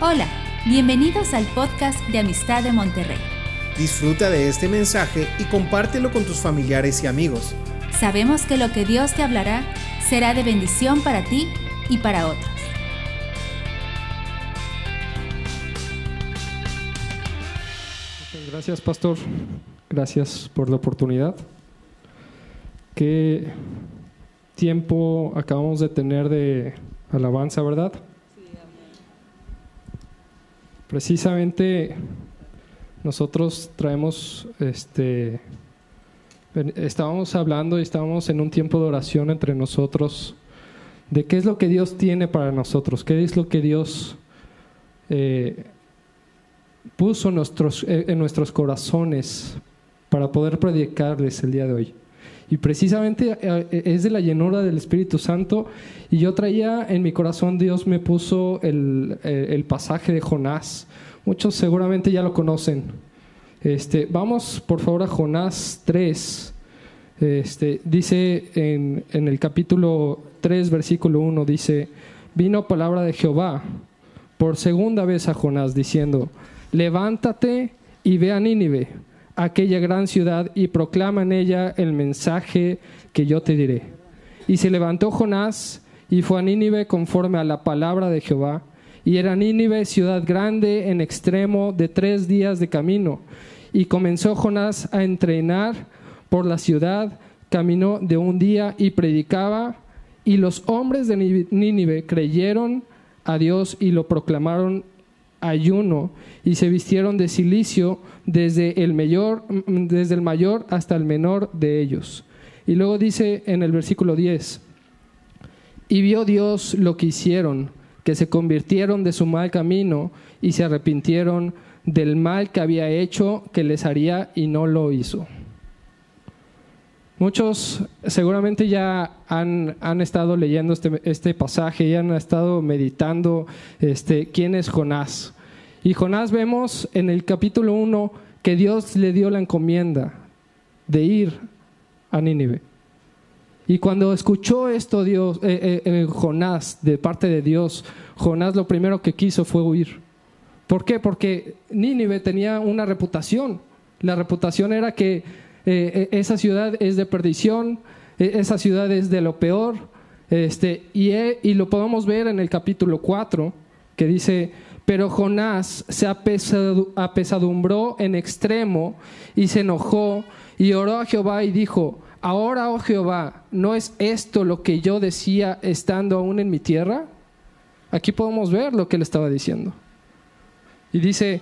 Hola, bienvenidos al podcast de Amistad de Monterrey. Disfruta de este mensaje y compártelo con tus familiares y amigos. Sabemos que lo que Dios te hablará será de bendición para ti y para otros. Gracias, pastor. Gracias por la oportunidad. Qué tiempo acabamos de tener de alabanza, ¿verdad? Precisamente nosotros traemos, este, estábamos hablando y estábamos en un tiempo de oración entre nosotros de qué es lo que Dios tiene para nosotros, qué es lo que Dios eh, puso eh, en nuestros corazones para poder predicarles el día de hoy. Y precisamente eh, es de la llenura del Espíritu Santo. Y yo traía en mi corazón, Dios me puso el, el pasaje de Jonás. Muchos seguramente ya lo conocen. Este, vamos por favor a Jonás 3. Este, dice en, en el capítulo 3, versículo 1, dice, vino palabra de Jehová por segunda vez a Jonás diciendo, levántate y ve a Nínive aquella gran ciudad y proclama en ella el mensaje que yo te diré. Y se levantó Jonás y fue a Nínive conforme a la palabra de Jehová. Y era Nínive ciudad grande en extremo de tres días de camino. Y comenzó Jonás a entrenar por la ciudad, caminó de un día y predicaba. Y los hombres de Nínive creyeron a Dios y lo proclamaron ayuno y se vistieron de silicio desde el mayor, desde el mayor hasta el menor de ellos. Y luego dice en el versículo 10, y vio Dios lo que hicieron, que se convirtieron de su mal camino y se arrepintieron del mal que había hecho que les haría y no lo hizo. Muchos seguramente ya han, han estado leyendo este, este, pasaje y han estado meditando este, quién es Jonás. Y Jonás vemos en el capítulo 1 que Dios le dio la encomienda de ir a Nínive. Y cuando escuchó esto Dios, eh, eh, eh, Jonás de parte de Dios, Jonás lo primero que quiso fue huir. ¿Por qué? Porque Nínive tenía una reputación. La reputación era que esa ciudad es de perdición, esa ciudad es de lo peor. Este, y, y lo podemos ver en el capítulo 4, que dice, pero Jonás se apesadumbró en extremo y se enojó y oró a Jehová y dijo, ahora, oh Jehová, ¿no es esto lo que yo decía estando aún en mi tierra? Aquí podemos ver lo que él estaba diciendo. Y dice,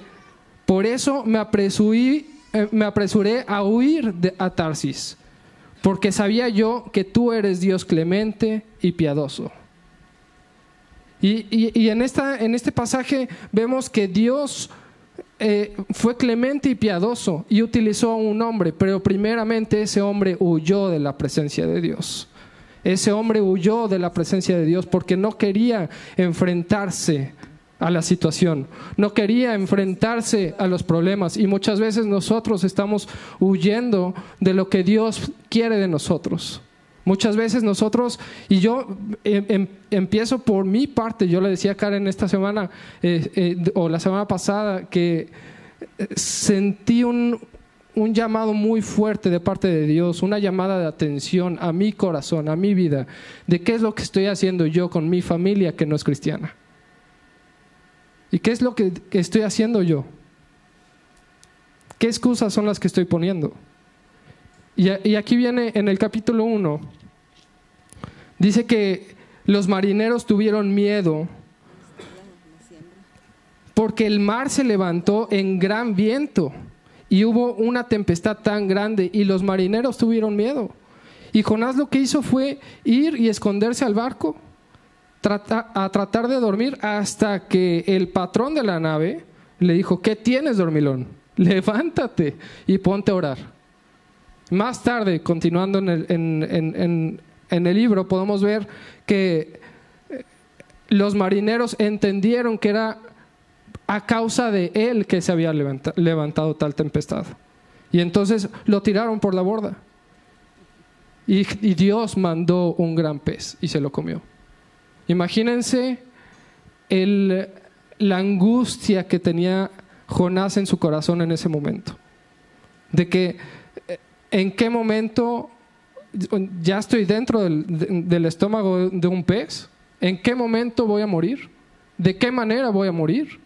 por eso me, eh, me apresuré a huir de, a Tarsis, porque sabía yo que tú eres Dios clemente y piadoso y, en, este pasaje vemos que Dios eh, fue clemente y piadoso y utilizó a un hombre, pero primeramente ese hombre huyó de la presencia de Dios. Ese hombre huyó de la presencia de Dios porque no quería enfrentarse a la situación, no quería enfrentarse a los problemas y muchas veces nosotros estamos huyendo de lo que Dios quiere de nosotros. Muchas veces nosotros, y yo em, em, empiezo por mi parte, yo le decía a Karen esta semana eh, eh, o la semana pasada que eh, sentí un, un llamado muy fuerte de parte de Dios, una llamada de atención a mi corazón, a mi vida, de qué es lo que estoy haciendo yo con mi familia que no es cristiana. ¿Y qué es lo que estoy haciendo yo? ¿Qué excusas son las que estoy poniendo? Y, aquí viene en el capítulo 1, dice que los marineros tuvieron miedo porque el mar se levantó en gran viento y hubo una tempestad tan grande y los marineros tuvieron miedo. Y Jonás lo que hizo fue ir y esconderse al barco, a tratar de dormir hasta que el patrón de la nave le dijo, ¿qué tienes, dormilón? Levántate y ponte a orar. Más tarde, continuando en el, libro, podemos ver que eh, los marineros entendieron que era a causa de él que se había levantado tal tempestad. Y entonces lo tiraron por la borda. Y, Dios mandó un gran pez y se lo comió. Imagínense el, la angustia que tenía Jonás en su corazón en ese momento. De que en qué momento ya estoy dentro del, estómago de un pez, en qué momento voy a morir, de qué manera voy a morir.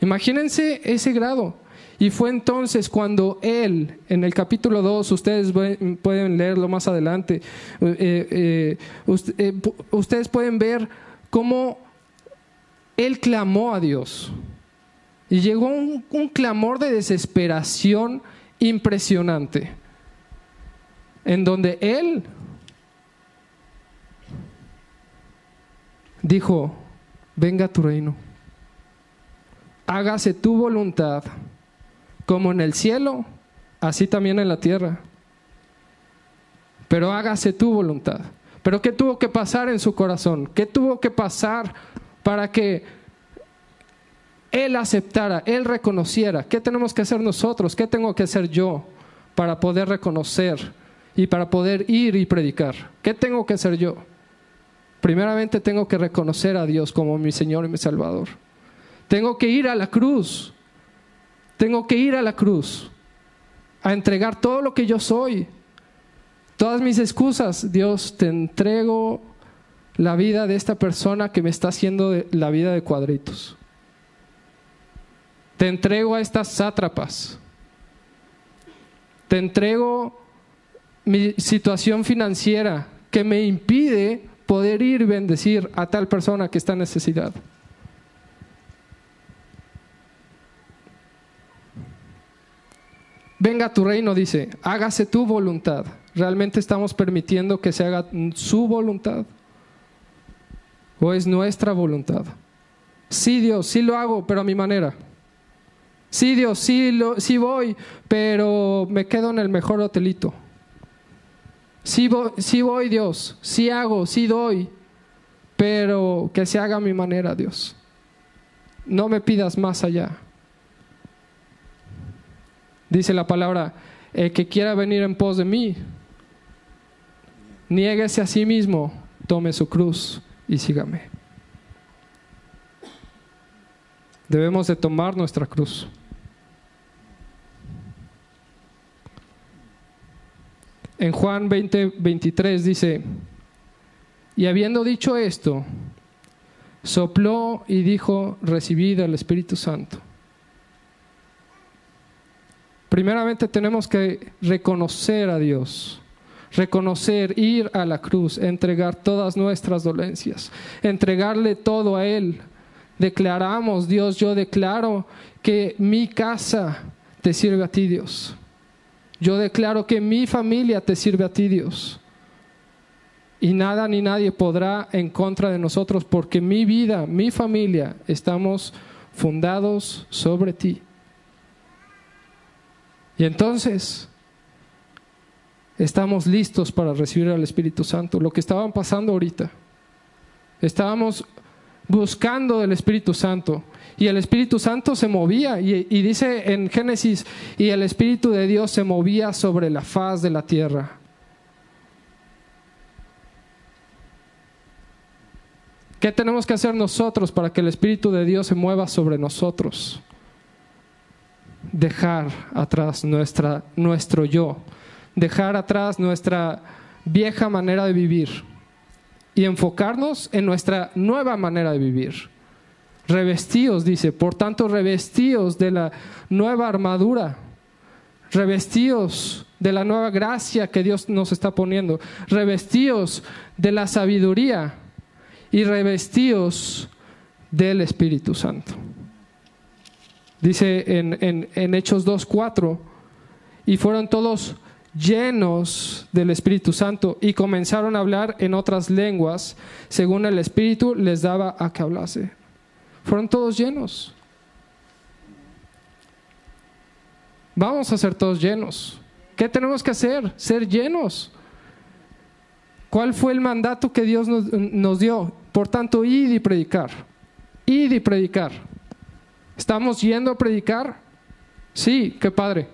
Imagínense ese grado. Y fue entonces cuando él, en el capítulo 2, ustedes pueden leerlo más adelante, eh, eh, eh, ustedes pueden ver cómo él clamó a Dios. Y llegó un clamor de desesperación impresionante, en donde él dijo, venga tu reino, hágase tu voluntad como en el cielo, así también en la tierra. Pero hágase tu voluntad. Pero ¿qué tuvo que pasar en su corazón? ¿Qué tuvo que pasar para que Él aceptara, Él reconociera? ¿Qué tenemos que hacer nosotros? ¿Qué tengo que hacer yo para poder reconocer y para poder ir y predicar? ¿Qué tengo que hacer yo? Primeramente tengo que reconocer a Dios como mi Señor y mi Salvador. Tengo que ir a la cruz tengo que ir a la cruz, a entregar todo lo que yo soy, todas mis excusas. Dios, te entrego la vida de esta persona que me está haciendo la vida de cuadritos. Te entrego a estas sátrapas. Te entrego mi situación financiera que me impide poder ir y bendecir a tal persona que está en necesidad. venga tu reino, dice, hágase tu voluntad. ¿Realmente estamos permitiendo que se haga su voluntad? ¿O es nuestra voluntad? Sí, Dios, sí lo hago, pero a mi manera. Sí, Dios, sí, lo, sí voy, pero me quedo en el mejor hotelito. Sí voy, sí voy, Dios, sí hago, sí doy, pero que se haga a mi manera, Dios. No me pidas más allá. Dice la palabra, el que quiera venir en pos de mí, niéguese a sí mismo, tome su cruz y sígame. Debemos de tomar nuestra cruz. En Juan 20, 23 dice, y habiendo dicho esto, sopló y dijo, recibid al Espíritu Santo. Primeramente tenemos que reconocer a Dios, reconocer, ir a la cruz, entregar todas nuestras dolencias, entregarle todo a Él. Declaramos, Dios, yo declaro que mi casa te sirve a ti, Dios. Yo declaro que mi familia te sirve a ti, Dios. Y nada ni nadie podrá en contra de nosotros porque mi vida, mi familia, estamos fundados sobre ti. Y entonces estamos listos para recibir al Espíritu Santo. Lo que estaban pasando ahorita. Estábamos buscando del Espíritu Santo. Y el Espíritu Santo se movía. Y, dice en Génesis, y el Espíritu de Dios se movía sobre la faz de la tierra. ¿Qué tenemos que hacer nosotros para que el Espíritu de Dios se mueva sobre nosotros? dejar atrás nuestra, nuestro yo, dejar atrás nuestra vieja manera de vivir y enfocarnos en nuestra nueva manera de vivir. Revestíos, dice, por tanto, revestíos de la nueva armadura, revestíos de la nueva gracia que Dios nos está poniendo, revestíos de la sabiduría y revestíos del Espíritu Santo. Dice en, en, en Hechos 2.4, y fueron todos llenos del Espíritu Santo y comenzaron a hablar en otras lenguas según el Espíritu les daba a que hablase. Fueron todos llenos. Vamos a ser todos llenos. ¿Qué tenemos que hacer? Ser llenos. ¿Cuál fue el mandato que Dios nos, dio? Por tanto, id y predicar. Id y predicar. ¿Estamos yendo a predicar? Sí, qué padre.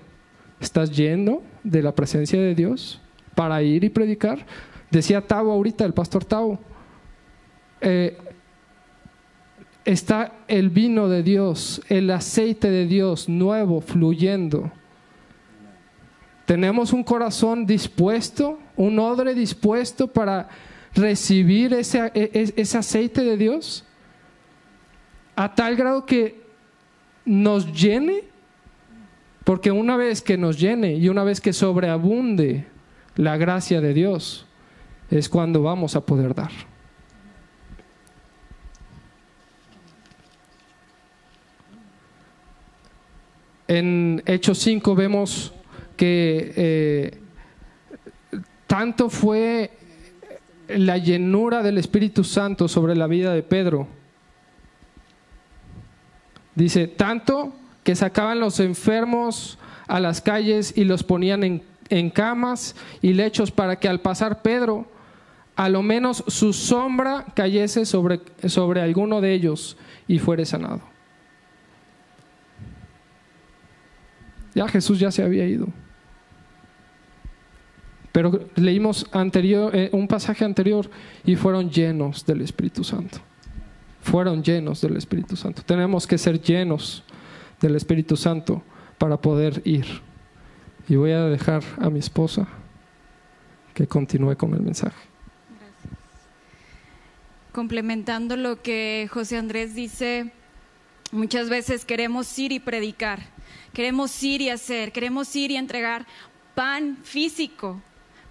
¿Estás yendo de la presencia de Dios para ir y predicar? Decía Tavo ahorita, el pastor Tavo, eh, está el vino de Dios, el aceite de Dios nuevo fluyendo. Tenemos un corazón dispuesto, un odre dispuesto para recibir ese, e, e, ese aceite de Dios a tal grado que nos llene, porque una vez que nos llene y una vez que sobreabunde la gracia de Dios, es cuando vamos a poder dar. En Hechos 5 vemos que eh, tanto fue la llenura del Espíritu Santo sobre la vida de Pedro. Dice, tanto que sacaban los enfermos a las calles y los ponían en, camas y lechos para que al pasar Pedro, a lo menos su sombra cayese sobre, sobre alguno de ellos y fuere sanado. Ya Jesús ya se había ido. Pero leímos anterior, eh, un pasaje anterior y fueron llenos del Espíritu Santo. Fueron llenos del Espíritu Santo. Tenemos que ser llenos del Espíritu Santo para poder ir. Y voy a dejar a mi esposa que continúe con el mensaje. Gracias. Complementando lo que José Andrés dice, muchas veces queremos ir y predicar, queremos ir y hacer, queremos ir y entregar pan físico,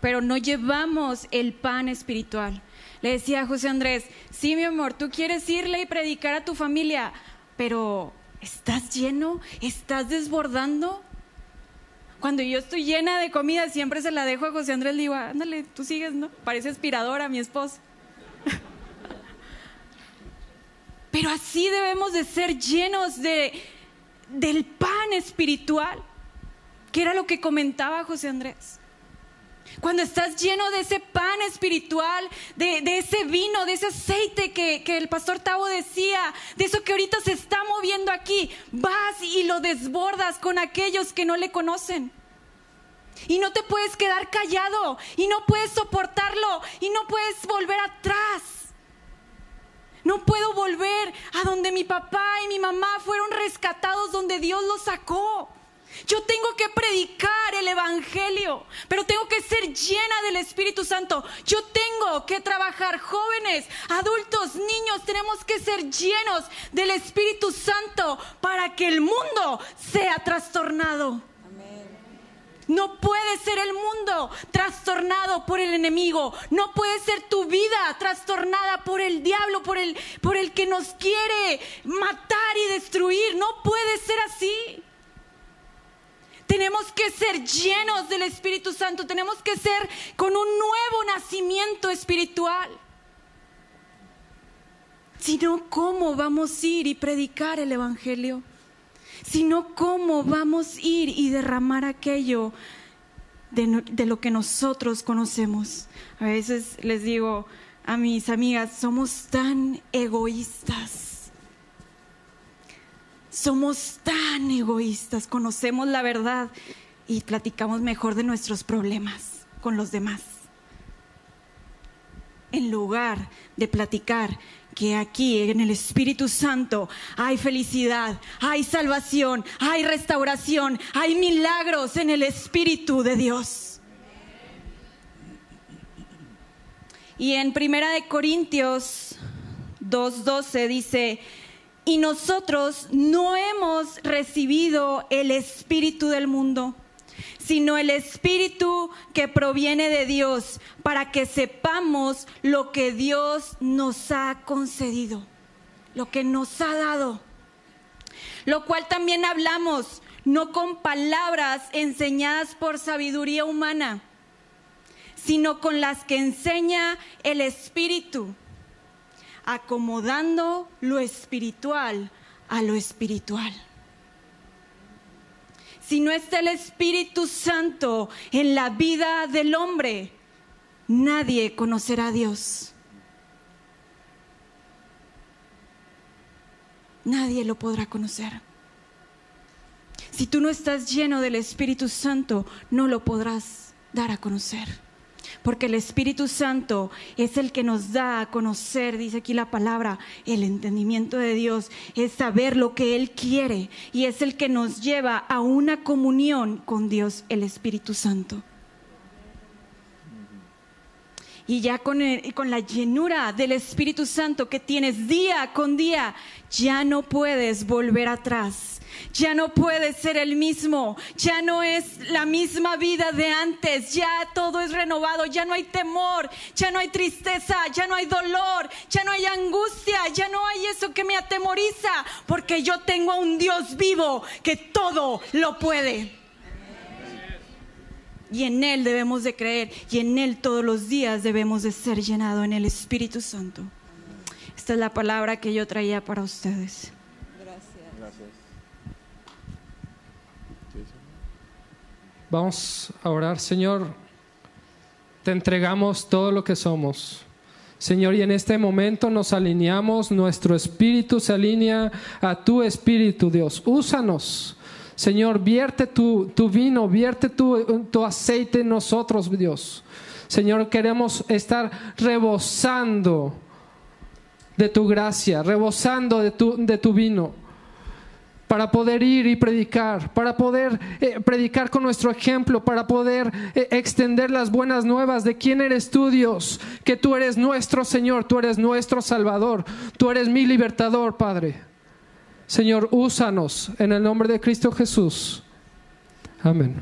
pero no llevamos el pan espiritual. Le decía a José Andrés, sí, mi amor, tú quieres irle y predicar a tu familia, pero ¿estás lleno? ¿Estás desbordando? Cuando yo estoy llena de comida, siempre se la dejo a José Andrés, le digo, ándale, tú sigues, ¿no? Parece aspiradora mi esposo. Pero así debemos de ser llenos de, del pan espiritual, que era lo que comentaba José Andrés. Cuando estás lleno de ese pan espiritual, de, ese vino, de ese aceite que, que, el pastor Tavo decía, de eso que ahorita se está moviendo aquí, vas y lo desbordas con aquellos que no le conocen. Y no te puedes quedar callado, y no puedes soportarlo, y no puedes volver atrás. No puedo volver a donde mi papá y mi mamá fueron rescatados, donde Dios los sacó. Yo tengo que predicar el Evangelio, pero tengo que ser llena del Espíritu Santo. Yo tengo que trabajar jóvenes, adultos, niños, tenemos que ser llenos del Espíritu Santo para que el mundo sea trastornado. No puede ser el mundo trastornado por el enemigo. No puede ser tu vida trastornada por el diablo, por el, por el que nos quiere matar y destruir. No puede ser así. Tenemos que ser llenos del Espíritu Santo, tenemos que ser con un nuevo nacimiento espiritual. Si no, ¿cómo vamos a ir y predicar el Evangelio? Si no, ¿cómo vamos a ir y derramar aquello de, de lo que nosotros conocemos? A veces les digo a mis amigas, somos tan egoístas somos tan egoístas, conocemos la verdad y platicamos mejor de nuestros problemas con los demás. En lugar de platicar que aquí en el Espíritu Santo hay felicidad, hay salvación, hay restauración, hay milagros en el Espíritu de Dios. Y en Primera de Corintios 2:12 dice, y nosotros no hemos recibido el espíritu del mundo, sino el espíritu que proviene de Dios, para que sepamos lo que Dios nos ha concedido, lo que nos ha dado. Lo cual también hablamos, no con palabras enseñadas por sabiduría humana, sino con las que enseña el Espíritu acomodando lo espiritual a lo espiritual. Si no está el Espíritu Santo en la vida del hombre, nadie conocerá a Dios. Nadie lo podrá conocer. Si tú no estás lleno del Espíritu Santo, no lo podrás dar a conocer. Porque el Espíritu Santo es el que nos da a conocer, dice aquí la palabra, el entendimiento de Dios, es saber lo que Él quiere y es el que nos lleva a una comunión con Dios, el Espíritu Santo. Y ya con, el- con la llenura del Espíritu Santo que tienes día con día, ya no puedes volver atrás. Ya no puedes ser el mismo, ya no es la misma vida de antes, ya todo es renovado, ya no hay temor, ya no hay tristeza, ya no hay dolor, ya no hay angustia, ya no hay eso que me atemoriza, porque yo tengo a un Dios vivo que todo lo puede. Y en Él debemos de creer y en Él todos los días debemos de ser llenados en el Espíritu Santo. Esta es la palabra que yo traía para ustedes. Vamos a orar, Señor. Te entregamos todo lo que somos. Señor, y en este momento nos alineamos, nuestro espíritu se alinea a tu espíritu, Dios. Úsanos. Señor, vierte tu, tu vino, vierte tu, tu aceite en nosotros, Dios. Señor, queremos estar rebosando de tu gracia, rebosando de tu, de tu vino para poder ir y predicar, para poder eh, predicar con nuestro ejemplo, para poder eh, extender las buenas nuevas de quién eres tú, Dios, que tú eres nuestro Señor, tú eres nuestro Salvador, tú eres mi libertador, Padre. Señor, úsanos en el nombre de Cristo Jesús. Amén.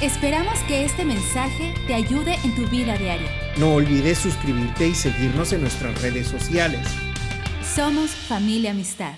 Esperamos que este mensaje te ayude en tu vida diaria. No olvides suscribirte y seguirnos en nuestras redes sociales. Somos familia amistad.